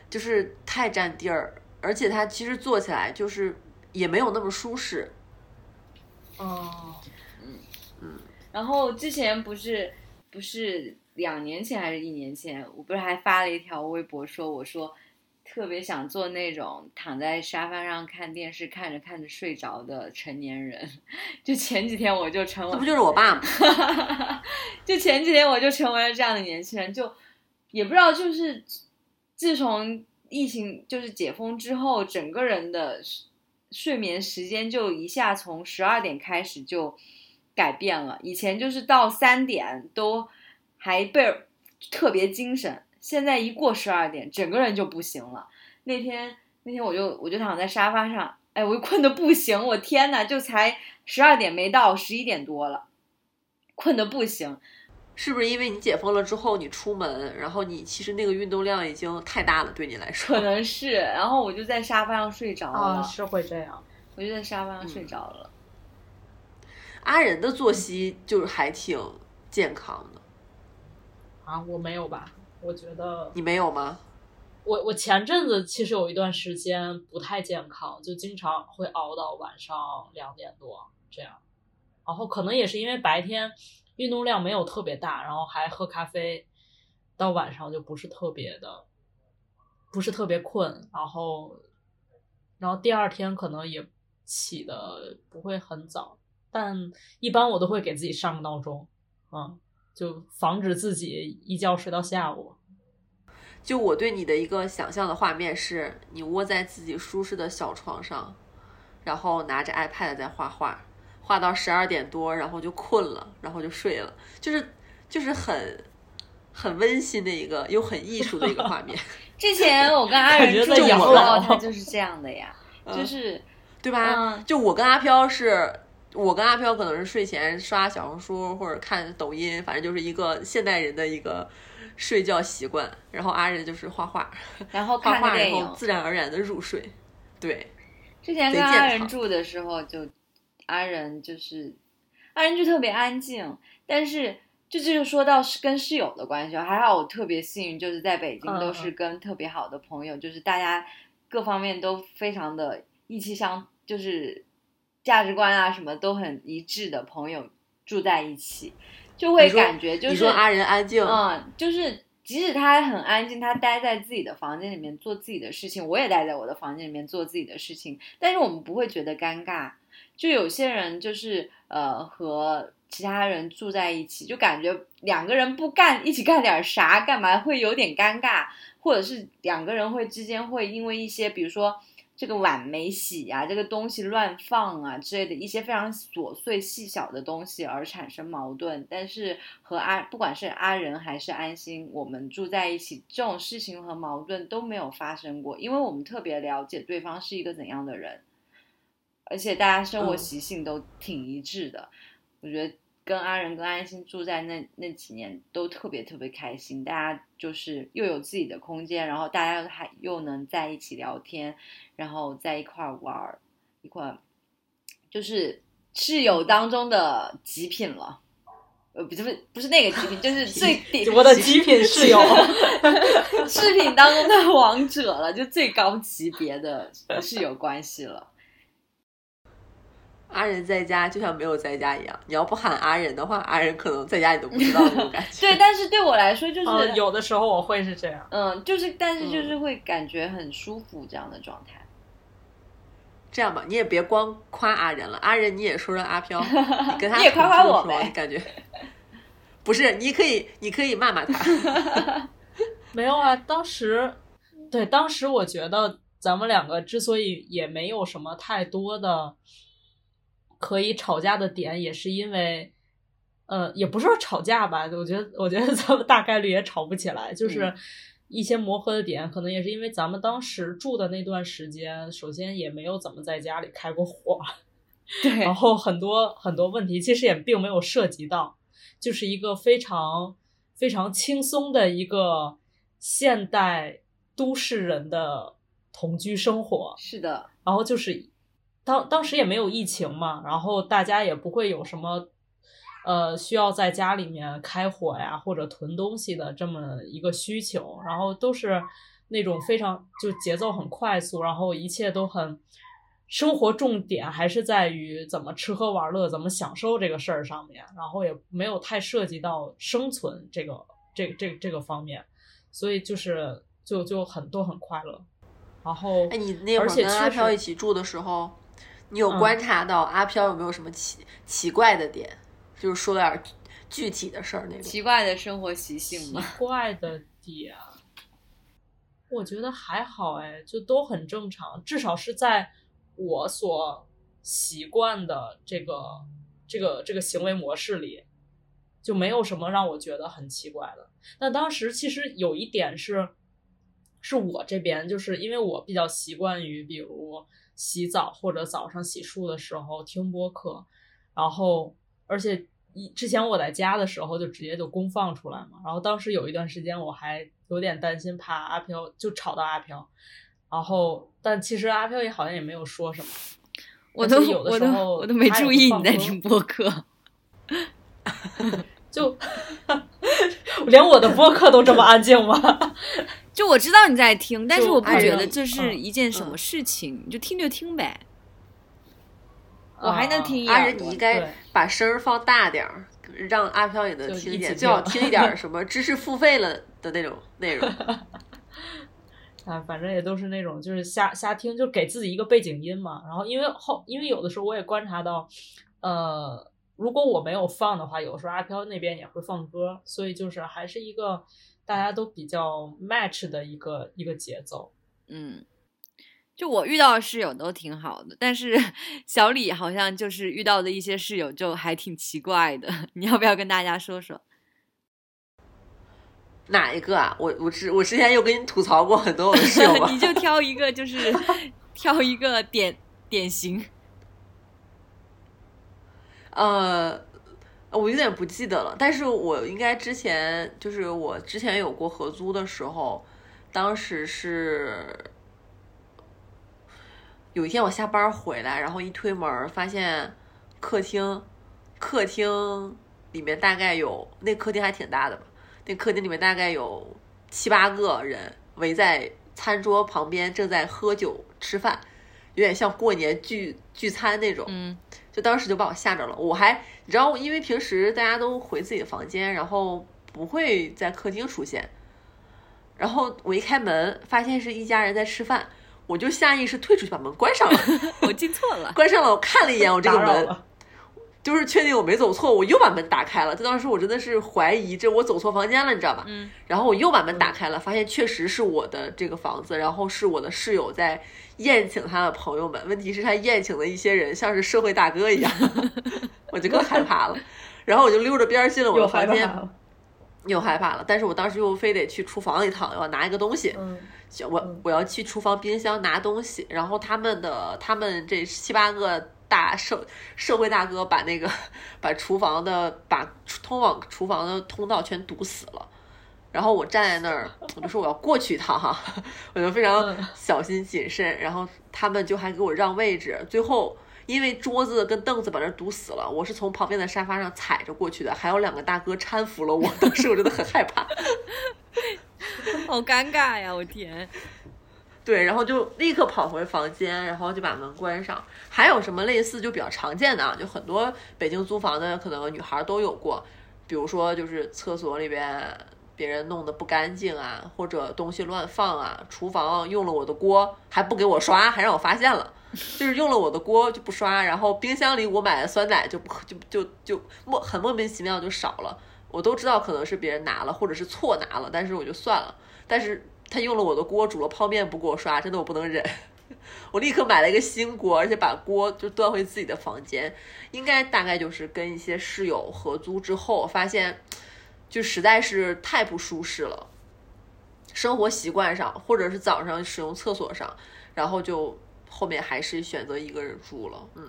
就是太占地儿，而且它其实坐起来就是也没有那么舒适。哦，嗯嗯，然后之前不是不是两年前还是一年前，我不是还发了一条微博说，我说特别想做那种躺在沙发上看电视，看着看着睡着的成年人。就前几天我就成为，这不就是我爸吗？*laughs* 就前几天我就成为了这样的年轻人，就也不知道就是自从疫情就是解封之后，整个人的睡眠时间就一下从十二点开始就。改变了，以前就是到三点都还倍儿特别精神，现在一过十二点，整个人就不行了。那天那天我就我就躺在沙发上，哎，我就困得不行，我天呐，就才十二点没到，十一点多了，困得不行。是不是因为你解封了之后，你出门，然后你其实那个运动量已经太大了，对你来说？可能是，然后我就在沙发上睡着了，是会这样，我就在沙发上睡着了。阿仁的作息就是还挺健康的，啊，我没有吧？我觉得你没有吗？我我前阵子其实有一段时间不太健康，就经常会熬到晚上两点多这样，然后可能也是因为白天运动量没有特别大，然后还喝咖啡，到晚上就不是特别的，不是特别困，然后然后第二天可能也起的不会很早。但一般我都会给自己上个闹钟，啊，就防止自己一觉睡到下午。就我对你的一个想象的画面是，你窝在自己舒适的小床上，然后拿着 iPad 在画画，画到十二点多，然后就困了，然后就睡了，就是就是很很温馨的一个又很艺术的一个画面。*laughs* 之前我跟阿仁住的时候，他就是这样的呀，就是对吧？就我跟阿飘是。我跟阿飘可能是睡前刷小红书或者看抖音，反正就是一个现代人的一个睡觉习惯。然后阿仁就是画画，然后画画，然后自然而然的入睡。对，之前跟阿仁住的时候，就阿仁就是阿仁就特别安静，但是就这就说到是跟室友的关系。还好我特别幸运，就是在北京都是跟特别好的朋友，就是大家各方面都非常的意气相，就是。价值观啊，什么都很一致的朋友住在一起，就会感觉就是你说阿仁安静，嗯，就是即使他很安静，他待在自己的房间里面做自己的事情，我也待在我的房间里面做自己的事情，但是我们不会觉得尴尬。就有些人就是呃和其他人住在一起，就感觉两个人不干一起干点啥，干嘛会有点尴尬，或者是两个人会之间会因为一些比如说。这个碗没洗呀，这个东西乱放啊之类的一些非常琐碎细小的东西而产生矛盾，但是和阿不管是阿仁还是安心，我们住在一起，这种事情和矛盾都没有发生过，因为我们特别了解对方是一个怎样的人，而且大家生活习性都挺一致的，我觉得。跟阿仁、跟安心住在那那几年都特别特别开心，大家就是又有自己的空间，然后大家还又能在一起聊天，然后在一块玩儿，一块就是室友当中的极品了，呃，不是不是那个极品，就是最 *laughs* 顶我的极品室友，*laughs* 饰品当中的王者了，就最高级别的室友关系了。阿仁在家就像没有在家一样，你要不喊阿仁的话，阿仁可能在家你都不知道那种感觉。*laughs* 对，但是对我来说就是有的时候我会是这样，嗯，就是但是就是会感觉很舒服这样的状态。这样吧，你也别光夸阿仁了，阿仁你也说说阿飘，*laughs* 你跟他你也夸夸我呗，感觉不是，你可以你可以骂骂他。*laughs* 没有啊，当时对当时我觉得咱们两个之所以也没有什么太多的。可以吵架的点也是因为，呃，也不是说吵架吧，我觉得，我觉得咱们大概率也吵不起来，就是一些磨合的点，可能也是因为咱们当时住的那段时间，首先也没有怎么在家里开过火，对，然后很多很多问题其实也并没有涉及到，就是一个非常非常轻松的一个现代都市人的同居生活，是的，然后就是。当当时也没有疫情嘛，然后大家也不会有什么，呃，需要在家里面开火呀或者囤东西的这么一个需求，然后都是那种非常就节奏很快速，然后一切都很生活重点还是在于怎么吃喝玩乐、怎么享受这个事儿上面，然后也没有太涉及到生存这个这这这个方面，所以就是就就很都很快乐。然后，哎，你那会儿跟阿飘一起住的时候，你有观察到阿飘有没有什么奇奇怪的点？就是说点具体的事儿那种。奇怪的生活习性吗？奇 *laughs* 怪的点，我觉得还好哎，就都很正常，至少是在我所习惯的这个这个这个行为模式里，就没有什么让我觉得很奇怪的。那当时其实有一点是。是我这边，就是因为我比较习惯于，比如洗澡或者早上洗漱的时候听播客，然后而且一之前我在家的时候就直接就公放出来嘛，然后当时有一段时间我还有点担心，怕阿飘就吵到阿飘，然后但其实阿飘也好像也没有说什么，我都有的时候我都没注意你在听播客，*laughs* 就 *laughs* 连我的播客都这么安静吗？就我知道你在听，但是我不觉得这是一件什么事情，你就听就听呗。我还能听。阿仁，你应该把声儿放大点儿，让阿飘也能听见，最好听一点 *laughs* 什么知识付费了的那种内容。*laughs* 啊，反正也都是那种，就是瞎瞎听，就给自己一个背景音嘛。然后因为后，因为有的时候我也观察到，呃，如果我没有放的话，有时候阿飘那边也会放歌，所以就是还是一个。大家都比较 match 的一个一个节奏，嗯，就我遇到的室友都挺好的，但是 *laughs* 小李好像就是遇到的一些室友就还挺奇怪的，*laughs* 你要不要跟大家说说？哪一个啊？我我之我之前有跟你吐槽过很多我的室友 *laughs* 你就挑一个，就是挑一个典典型，呃。我有点不记得了，但是我应该之前就是我之前有过合租的时候，当时是有一天我下班回来，然后一推门发现客厅，客厅里面大概有那客厅还挺大的吧，那客厅里面大概有七八个人围在餐桌旁边正在喝酒吃饭，有点像过年聚聚餐那种。就当时就把我吓着了，我还你知道，因为平时大家都回自己的房间，然后不会在客厅出现。然后我一开门，发现是一家人在吃饭，我就下意识退出去，把门关上了。*laughs* 我进错了，关上了。我看了一眼我这个门。就是确定我没走错，我又把门打开了。就当时我真的是怀疑这我走错房间了，你知道吧？嗯。然后我又把门打开了，发现确实是我的这个房子，然后是我的室友在宴请他的朋友们。问题是，他宴请的一些人像是社会大哥一样，*laughs* 我就更害怕了。然后我就溜着边进了我的房间，又害怕了。但是我当时又非得去厨房一趟，要拿一个东西。嗯。我我要去厨房冰箱拿东西，然后他们的他们这七八个。大社社会大哥把那个把厨房的把通往厨房的通道全堵死了，然后我站在那儿，我就说我要过去一趟哈，*laughs* 我就非常小心谨慎，然后他们就还给我让位置，最后因为桌子跟凳子把那堵死了，我是从旁边的沙发上踩着过去的，还有两个大哥搀扶了我，*laughs* 当时我真的很害怕，好尴尬呀，我天。对，然后就立刻跑回房间，然后就把门关上。还有什么类似就比较常见的啊？就很多北京租房的可能女孩都有过，比如说就是厕所里边别人弄得不干净啊，或者东西乱放啊，厨房用了我的锅还不给我刷，还让我发现了，就是用了我的锅就不刷，然后冰箱里我买的酸奶就不就就就莫很莫名其妙就少了，我都知道可能是别人拿了或者是错拿了，但是我就算了，但是。他用了我的锅煮了泡面不给我刷，真的我不能忍。我立刻买了一个新锅，而且把锅就端回自己的房间。应该大概就是跟一些室友合租之后，发现就实在是太不舒适了。生活习惯上，或者是早上使用厕所上，然后就后面还是选择一个人住了。嗯。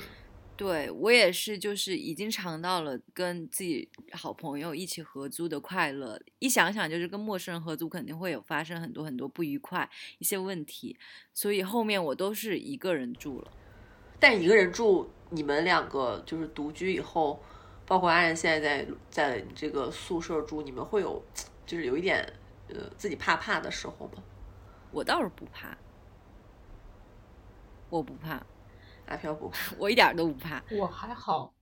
对我也是，就是已经尝到了跟自己好朋友一起合租的快乐。一想想，就是跟陌生人合租肯定会有发生很多很多不愉快一些问题，所以后面我都是一个人住了。但一个人住，你们两个就是独居以后，包括阿然现在在在这个宿舍住，你们会有就是有一点呃自己怕怕的时候吗？我倒是不怕，我不怕。阿飘不怕，我一点都不怕。我还好，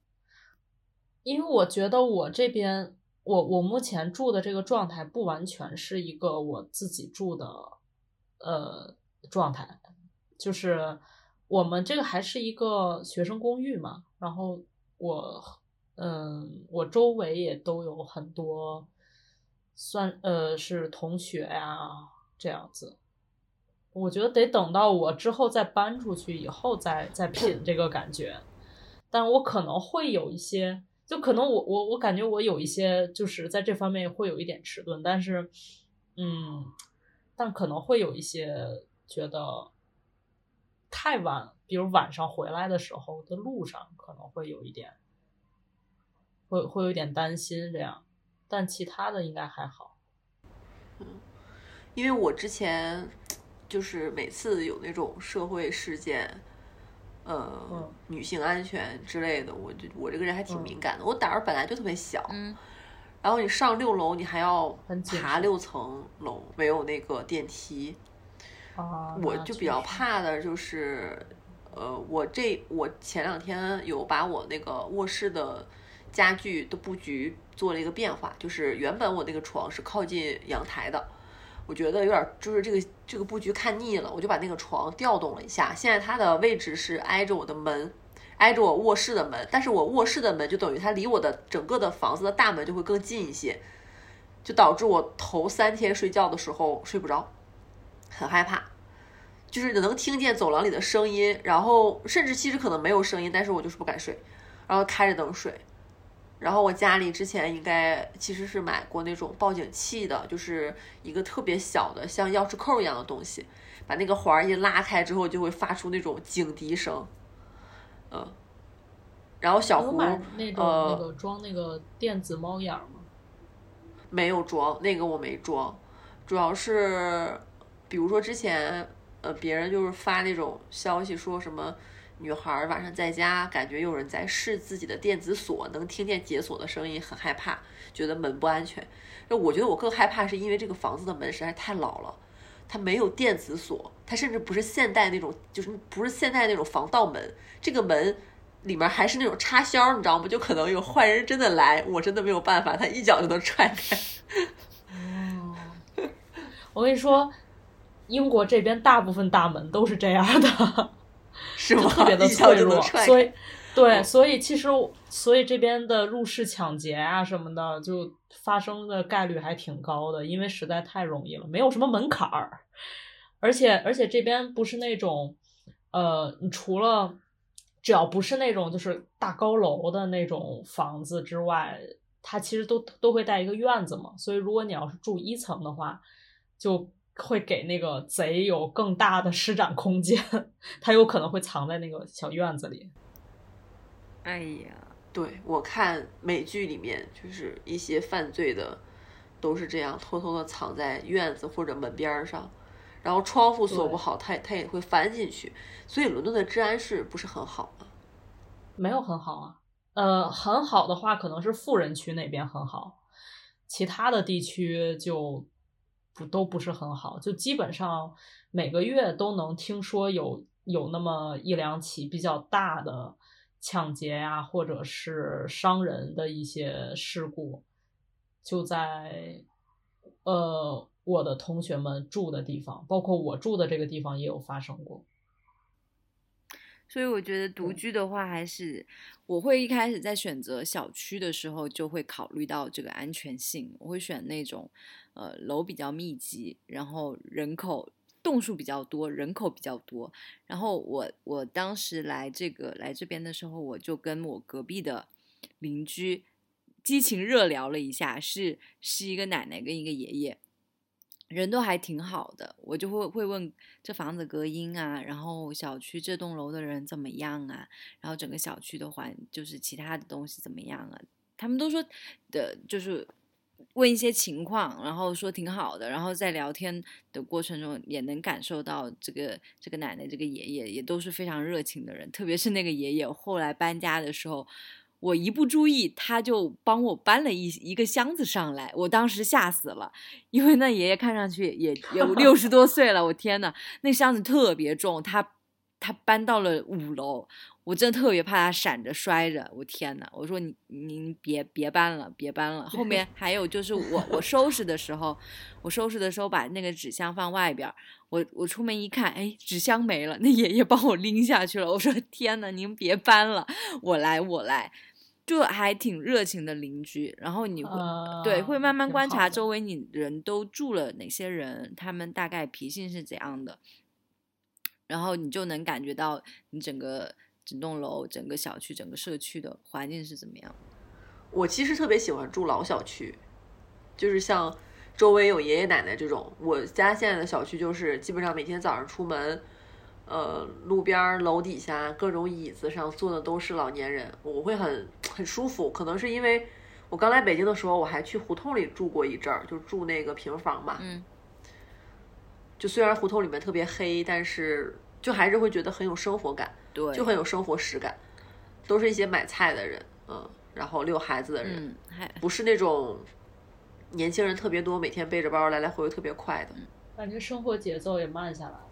因为我觉得我这边，我我目前住的这个状态不完全是一个我自己住的呃状态，就是我们这个还是一个学生公寓嘛，然后我嗯，我周围也都有很多算呃是同学呀、这样子。我觉得得等到我之后再搬出去以后再再品这个感觉，但我可能会有一些，就可能我我我感觉我有一些就是在这方面会有一点迟钝，但是嗯，但可能会有一些觉得太晚，比如晚上回来的时候的路上可能会有一点，会会有一点担心这样，但其他的应该还好。因为我之前就是每次有那种社会事件，呃，嗯女性安全之类的，我就我这个人还挺嗯敏感的，我胆儿本来就特别小，嗯，然后你上六楼，你还要爬六层楼，没有那个电梯，啊，我就比较怕的就是，呃，我这我前两天有把我那个卧室的家具的布局做了一个变化，就是原本我那个床是靠近阳台的，我觉得有点就是这个这个布局看腻了，我就把那个床调动了一下，现在它的位置是挨着我的门。挨着我卧室的门，但是我卧室的门就等于它离我的整个的房子的大门就会更近一些，就导致我头三天睡觉的时候睡不着，很害怕。就是能听见走廊里的声音，然后甚至其实可能没有声音，但是我就是不敢睡，然后开着灯睡。然后我家里之前应该其实是买过那种报警器的，就是一个特别小的像钥匙扣一样的东西，把那个环儿一拉开之后，就会发出那种警笛声。嗯，然后小胡买那种、呃那个装那个电子猫眼儿吗？没有装，那个我没装，主要是比如说之前呃别人就是发那种消息说什么女孩晚上在家感觉有人在试自己的电子锁，能听见解锁的声音，很害怕，觉得门不安全。那我觉得我更害怕是因为这个房子的门实在太老了，它没有电子锁，它甚至不是现代那种，就是不是现代那种防盗门，这个门。里面还是那种插销，你知道吗？就可能有坏人真的来，我真的没有办法，他一脚就能踹开。哦，*laughs* 我跟你说，英国这边大部分大门都是这样的，是吗？特别的脆弱，所以。对，哦所以其实所以这边的入室抢劫啊什么的，就发生的概率还挺高的，因为实在太容易了，没有什么门槛儿，而且而且这边不是那种，呃，你除了只要不是那种就是大高楼的那种房子之外，它其实都都会带一个院子嘛，所以如果你要是住一层的话，就会给那个贼有更大的施展空间，他有可能会藏在那个小院子里。哎呀，对我看美剧里面，就是一些犯罪的都是这样，偷偷的藏在院子或者门边儿上，然后窗户锁不好，他他也会翻进去。所以伦敦的治安是不是很好啊？没有很好啊，呃，很好的话可能是富人区那边很好，其他的地区就不都不是很好，就基本上每个月都能听说有有那么一两起比较大的抢劫呀、或者是伤人的一些事故，就在呃我的同学们住的地方，包括我住的这个地方也有发生过。所以我觉得独居的话，还是我会一开始在选择小区的时候就会考虑到这个安全性，我会选那种呃楼比较密集，然后人口栋数比较多，人口比较多。然后我我当时来这个来这边的时候，我就跟我隔壁的邻居激情热聊了一下，是是一个奶奶跟一个爷爷。人都还挺好的，我就会会问这房子隔音啊，然后小区这栋楼的人怎么样啊，然后整个小区的环就是其他的东西怎么样啊？他们都说的，就是问一些情况，然后说挺好的，然后在聊天的过程中也能感受到这个这个奶奶这个爷爷也都是非常热情的人，特别是那个爷爷后来搬家的时候。我一不注意，他就帮我搬了一一个箱子上来，我当时吓死了，因为那爷爷看上去也有六十多岁了，我天呐，那箱子特别重，他他搬到了五楼，我真的特别怕他闪着摔着。我天呐，我说你您别别搬了，别搬了。后面还有就是我我收拾的时候，我收拾的时候把那个纸箱放外边，我我出门一看，哎，纸箱没了，那爷爷帮我拎下去了。我说天呐，您别搬了，我来我来。就还挺热情的邻居，然后你会、对啊会慢慢观察周围你人都住了哪些人，他们大概脾性是怎样的，然后你就能感觉到你整个整栋楼、整个小区、整个社区的环境是怎么样。我其实特别喜欢住老小区，就是像周围有爷爷奶奶这种。我家现在的小区就是基本上每天早上出门，呃，路边儿楼底下各种椅子上坐的都是老年人，我会很很舒服。可能是因为我刚来北京的时候，我还去胡同里住过一阵儿，就住那个平房嘛。嗯，就虽然胡同里面特别黑，但是就还是会觉得很有生活感。对，就很有生活实感，都是一些买菜的人，嗯，然后遛孩子的人，嗯，不是那种年轻人特别多，每天背着包来来回回特别快的。感觉生活节奏也慢下来了。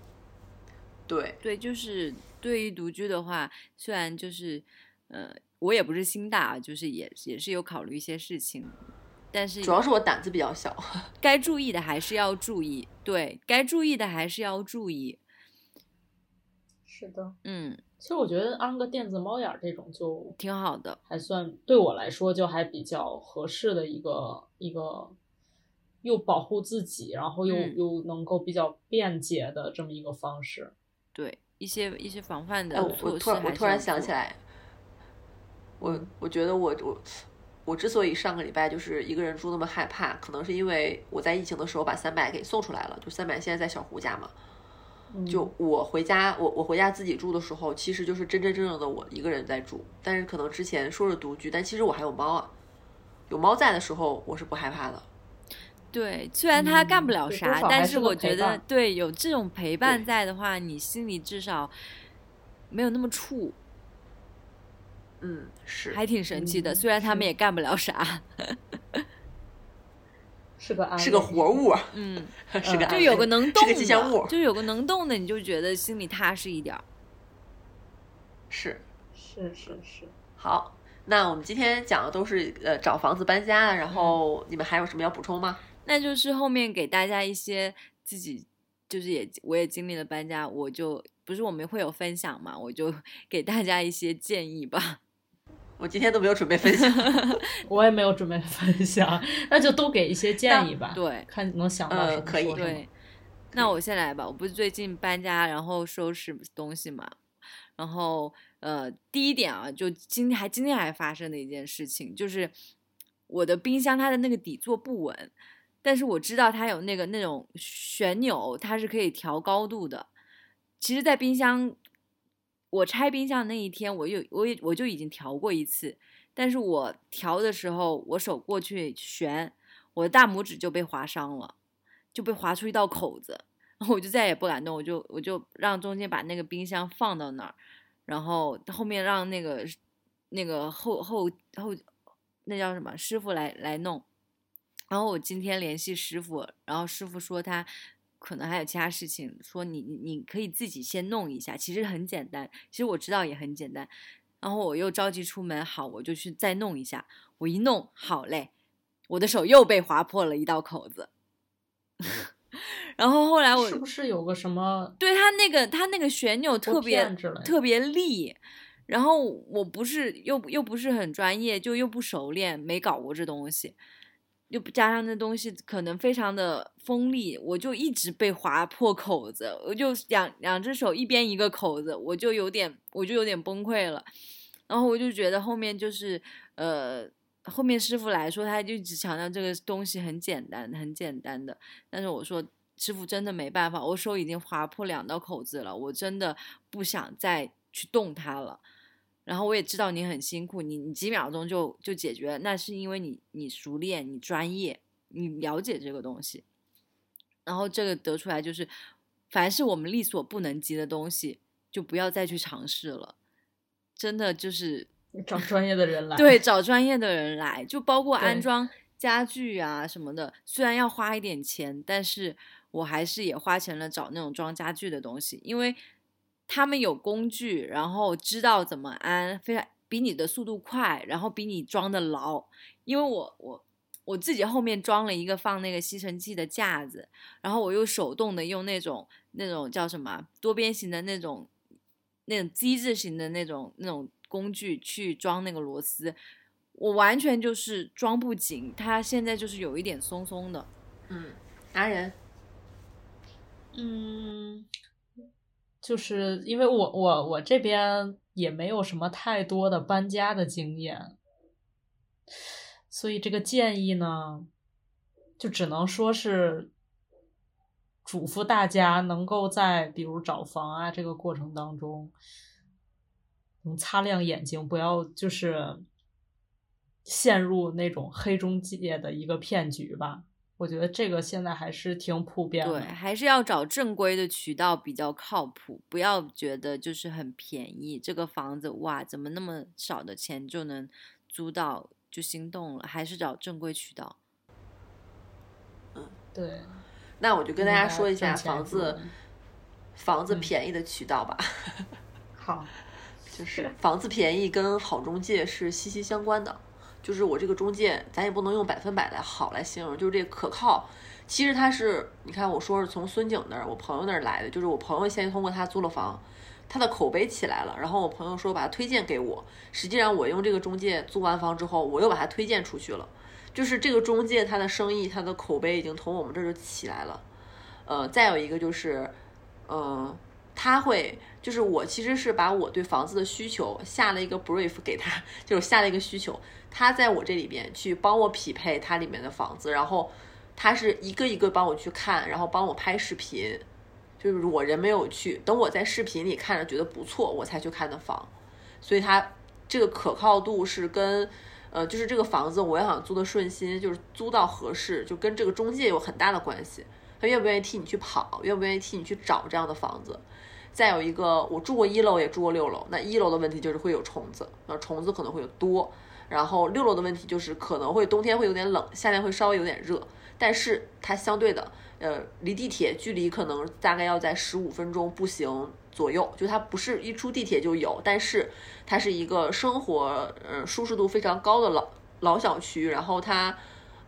对，对，就是对于独居的话，虽然就是呃，我也不是心大，就是也也是有考虑一些事情，但是主要是我胆子比较小。*laughs* 该注意的还是要注意，对该注意的还是要注意。是的，嗯，其实我觉得安个电子猫眼儿这种就挺好的。还算对我来说就还比较合适的一个一个又保护自己，然后又、嗯又能够比较便捷的这么一个方式。对一些一些防范的哎，我措施我突然我突然想起来，我我觉得我我我之所以上个礼拜就是一个人住那么害怕，可能是因为我在疫情的时候把三百给送出来了，就三百现在在小胡家嘛。嗯就我回家，我我回家自己住的时候，其实就是真真正正的我一个人在住。但是可能之前说是独居，但其实我还有猫啊。有猫在的时候，我是不害怕的。对，虽然它干不了啥，但是我觉得对有这种陪伴在的话，你心里至少没有那么怵，嗯，是。还挺神奇的。嗯虽然他们也干不了啥，*laughs* 是个安是个活物，啊嗯，*laughs* 是个就有个能是动个吉祥物的，，就有个能动的，你就觉得心里踏实一点儿。是。是是是，好，那我们今天讲的都是呃找房子搬家，然后你们还有什么要补充吗？那就是后面给大家一些自己就是也我也经历了搬家，我就不是我们会有分享嘛，我就给大家一些建议吧。我今天都没有准备分享。*laughs* 我也没有准备分享，那就都给一些建议吧。对看能想到什么呃可以说什么对，那我先来吧。我不是最近搬家，然后收拾东西嘛，然后呃，第一点啊，就今天还今天还发生的一件事情，就是我的冰箱它的那个底座不稳，但是我知道它有那个那种旋钮，它是可以调高度的。其实，在冰箱我拆冰箱那一天，我有我也我就已经调过一次，但是我调的时候，我手过去旋，我的大拇指就被划伤了。就被划出一道口子，我就再也不敢动，我就我就让中间把那个冰箱放到那儿，然后后面让那个那个后后后那叫什么师傅来来弄，然后我今天联系师傅，然后师傅说他可能还有其他事情，说你你你可以自己先弄一下，其实很简单，其实我知道也很简单，然后我又着急出门，好我就去再弄一下，我一弄好嘞，我的手又被划破了一道口子。*laughs* 然后后来我是不是有个什么对他那个他那个旋钮特别特别利，然后我不是又又不是很专业，就又不熟练，没搞过这东西，又加上那东西可能非常的锋利，我就一直被划破口子，我就两两只手一边一个口子，我就有点我就有点崩溃了，然后我就觉得后面就是呃。后面师傅来说，他就一直强调这个东西很简单，很简单的。但是我说师傅真的没办法，我手已经划破两道口子了，我真的不想再去动它了。然后我也知道你很辛苦，你你几秒钟就就解决，那是因为你你熟练，你专业，你了解这个东西。然后这个得出来就是，凡是我们力所不能及的东西，就不要再去尝试了。真的就是找专业的人来？*laughs* 对，找专业的人来，就包括安装家具啊什么的，虽然要花一点钱，但是我还是也花钱了找那种装家具的东西，因为他们有工具，然后知道怎么安，非常比你的速度快，然后比你装的牢。因为我我我自己后面装了一个放那个吸尘器的架子，然后我又手动的用那种那种叫什么多边形的那种那种机制型的那种那种工具去装那个螺丝，我完全就是装不紧，它现在就是有一点松松的。嗯，达人，嗯，就是因为我我我这边也没有什么太多的搬家的经验，所以这个建议呢，就只能说是嘱咐大家能够在比如找房啊这个过程当中，能擦亮眼睛，不要就是陷入那种黑中介的一个骗局吧。我觉得这个现在还是挺普遍的，对，还是要找正规的渠道比较靠谱，不要觉得就是很便宜，这个房子哇，怎么那么少的钱就能租到，就心动了，还是找正规渠道。嗯，对。那我就跟大家说一下房子房子嗯便宜的渠道吧，*laughs* 好，就是房子便宜跟好中介是息息相关的。就是我这个中介，咱也不能用百分百来好来形容，就是这可靠。其实他是，你看我说是从孙景那儿，我朋友那儿来的，就是我朋友先通过他租了房，他的口碑起来了，然后我朋友说把他推荐给我，实际上我用这个中介租完房之后，我又把他推荐出去了，就是这个中介他的生意，他的口碑已经从我们这儿就起来了。呃，再有一个就是，嗯、他会就是我其实是把我对房子的需求下了一个 brief 给他，*laughs* 就是下了一个需求，他在我这里边去帮我匹配它里面的房子，然后他是一个一个帮我去看，然后帮我拍视频，就是我人没有去，等我在视频里看着觉得不错，我才去看的房，所以它这个可靠度是跟。呃，就是这个房子，我要想租的顺心，就是租到合适，就跟这个中介有很大的关系。他愿不愿意替你去跑，愿不愿意替你去找这样的房子。再有一个，我住过一楼，也住过六楼。那一楼的问题就是会有虫子，那虫子可能会有多。然后六楼的问题就是可能会冬天会有点冷，夏天会稍微有点热，但是它相对的，呃，离地铁距离可能大概要在十五分钟步行左右，就它不是一出地铁就有，但是它是一个生活呃舒适度非常高的老老小区，然后它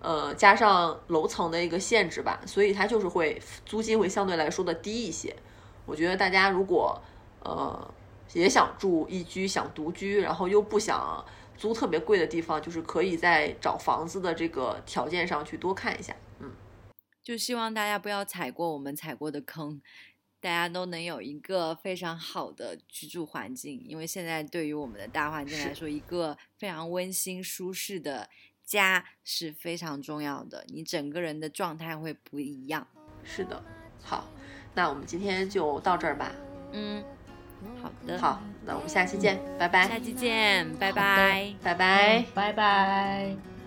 呃加上楼层的一个限制吧，所以它就是会租金会相对来说的低一些。我觉得大家如果呃也想住一居，想独居，然后又不想租特别贵的地方，就是可以在找房子的这个条件上去多看一下。嗯，就希望大家不要踩过我们踩过的坑，大家都能有一个非常好的居住环境。因为现在对于我们的大环境来说，一个非常温馨舒适的家是非常重要的，你整个人的状态会不一样。是的。好，那我们今天就到这儿吧。嗯，好的，，好，那我们下期见，拜拜，下期见，拜拜。拜拜。拜拜。